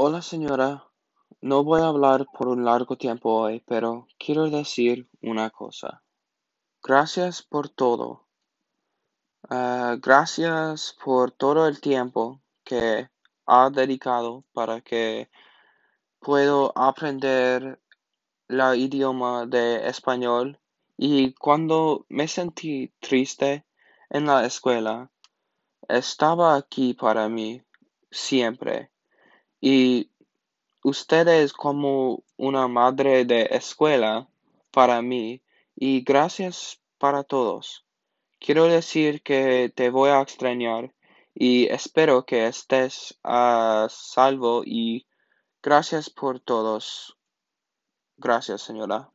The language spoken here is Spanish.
Hola señora, no voy a hablar por un largo tiempo hoy, pero quiero decir una cosa. Gracias por todo. Ah, gracias por todo el tiempo que ha dedicado para que puedo aprender el idioma de español y cuando me sentí triste en la escuela, estaba aquí para mí siempre. Y usted es como una madre de escuela para mí y gracias para todos. Quiero decir que te voy a extrañar y espero que estés a salvo y gracias por todos. Gracias, señora.